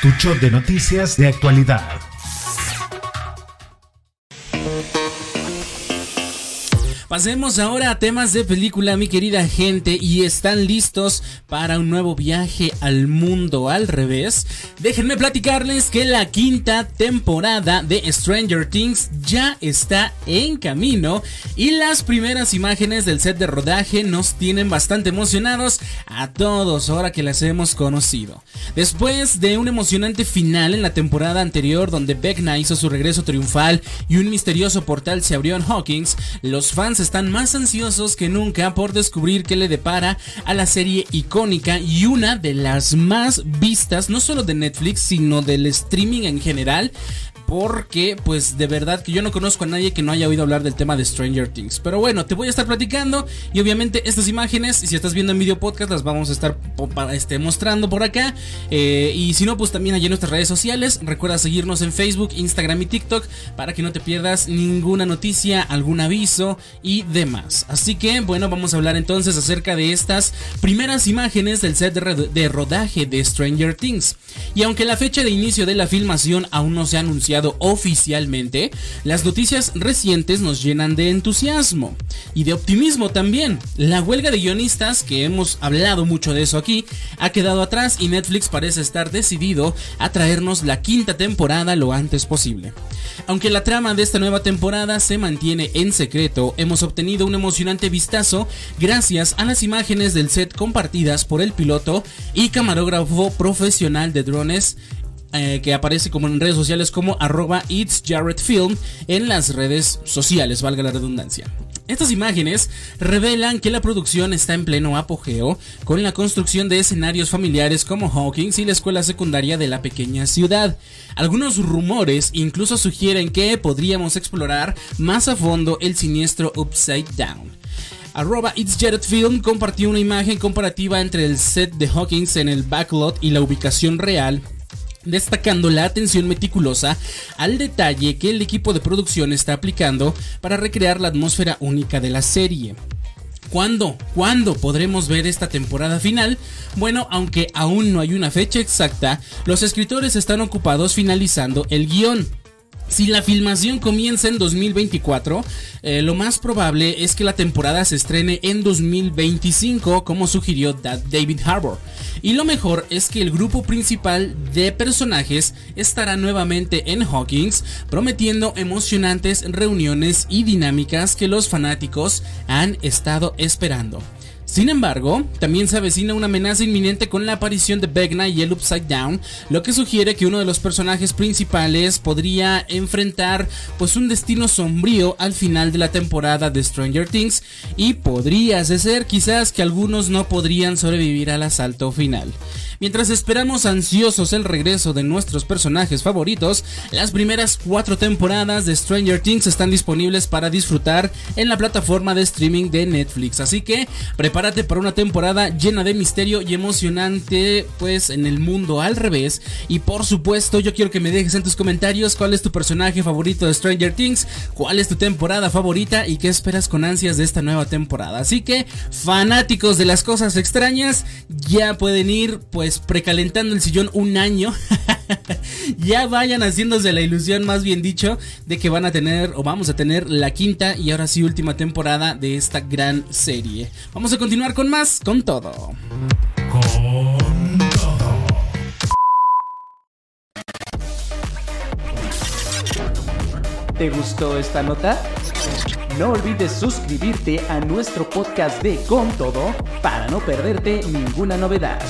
tu shot de noticias de actualidad. Pasemos ahora a temas de película, mi querida gente, y están listos para un nuevo viaje al mundo al revés. Déjenme platicarles que la quinta temporada de Stranger Things ya está en camino y las primeras imágenes del set de rodaje nos tienen bastante emocionados a todos ahora que las hemos conocido. Después de un emocionante final en la temporada anterior donde Beckna hizo su regreso triunfal y un misterioso portal se abrió en Hawkins, los fans están más ansiosos que nunca por descubrir qué le depara a la serie icónica y una de las más vistas, no solo de Netflix, sino del streaming en general porque pues de verdad que yo no conozco a nadie que no haya oído hablar del tema de Stranger Things. Pero bueno, te voy a estar platicando y obviamente estas imágenes, si estás viendo en video podcast, las vamos a estar este, mostrando por acá. Eh, y si no, pues también allí en nuestras redes sociales. Recuerda seguirnos en Facebook, Instagram y TikTok para que no te pierdas ninguna noticia, algún aviso y demás. Así que bueno, vamos a hablar entonces acerca de estas primeras imágenes del set de, rodaje de Stranger Things. Y aunque la fecha de inicio de la filmación aún no se ha oficialmente, las noticias recientes nos llenan de entusiasmo y de optimismo también. La huelga de guionistas, que hemos hablado mucho de eso aquí, ha quedado atrás y Netflix parece estar decidido a traernos la quinta temporada lo antes posible. Aunque la trama de esta nueva temporada se mantiene en secreto, hemos obtenido un emocionante vistazo gracias a las imágenes del set compartidas por el piloto y camarógrafo profesional de drones eh, que aparece como en redes sociales como arroba It's Jared Film en las redes sociales, valga la redundancia. Estas imágenes revelan que la producción está en pleno apogeo con la construcción de escenarios familiares como Hawkins y la escuela secundaria de la pequeña ciudad. Algunos rumores incluso sugieren que podríamos explorar más a fondo el siniestro Upside Down. Arroba It's Jared Film compartió una imagen comparativa entre el set de Hawkins en el backlot y la ubicación real destacando la atención meticulosa al detalle que el equipo de producción está aplicando para recrear la atmósfera única de la serie. ¿Cuándo? ¿Cuándo podremos ver esta temporada final? Bueno, aunque aún no hay una fecha exacta, los escritores están ocupados finalizando el guion. Si la filmación comienza en 2024, eh, lo más probable es que la temporada se estrene en 2025, como sugirió David Harbour. Y lo mejor es que el grupo principal de personajes estará nuevamente en Hawkins, prometiendo emocionantes reuniones y dinámicas que los fanáticos han estado esperando. Sin embargo, también se avecina una amenaza inminente con la aparición de Vecna y el Upside Down, lo que sugiere que uno de los personajes principales podría enfrentar pues un destino sombrío al final de la temporada de Stranger Things y podría ser quizás que algunos no podrían sobrevivir al asalto final. Mientras esperamos ansiosos el regreso de nuestros personajes favoritos, las primeras cuatro temporadas de Stranger Things están disponibles para disfrutar en la plataforma de streaming de Netflix. Así que prepárate para una temporada llena de misterio y emocionante, pues en el mundo al revés. Y por supuesto, yo quiero que me dejes en tus comentarios cuál es tu personaje favorito de Stranger Things, cuál es tu temporada favorita y qué esperas con ansias de esta nueva temporada. Así que, fanáticos de las cosas extrañas, ya pueden ir pues pues, precalentando el sillón un año, ya vayan haciéndose la ilusión, más bien dicho, de que van a tener o vamos a tener la quinta y ahora sí última temporada de esta gran serie. Vamos a continuar con más, con todo. Con todo. ¿Te gustó esta nota? No olvides suscribirte a nuestro podcast de Con Todo para no perderte ninguna novedad.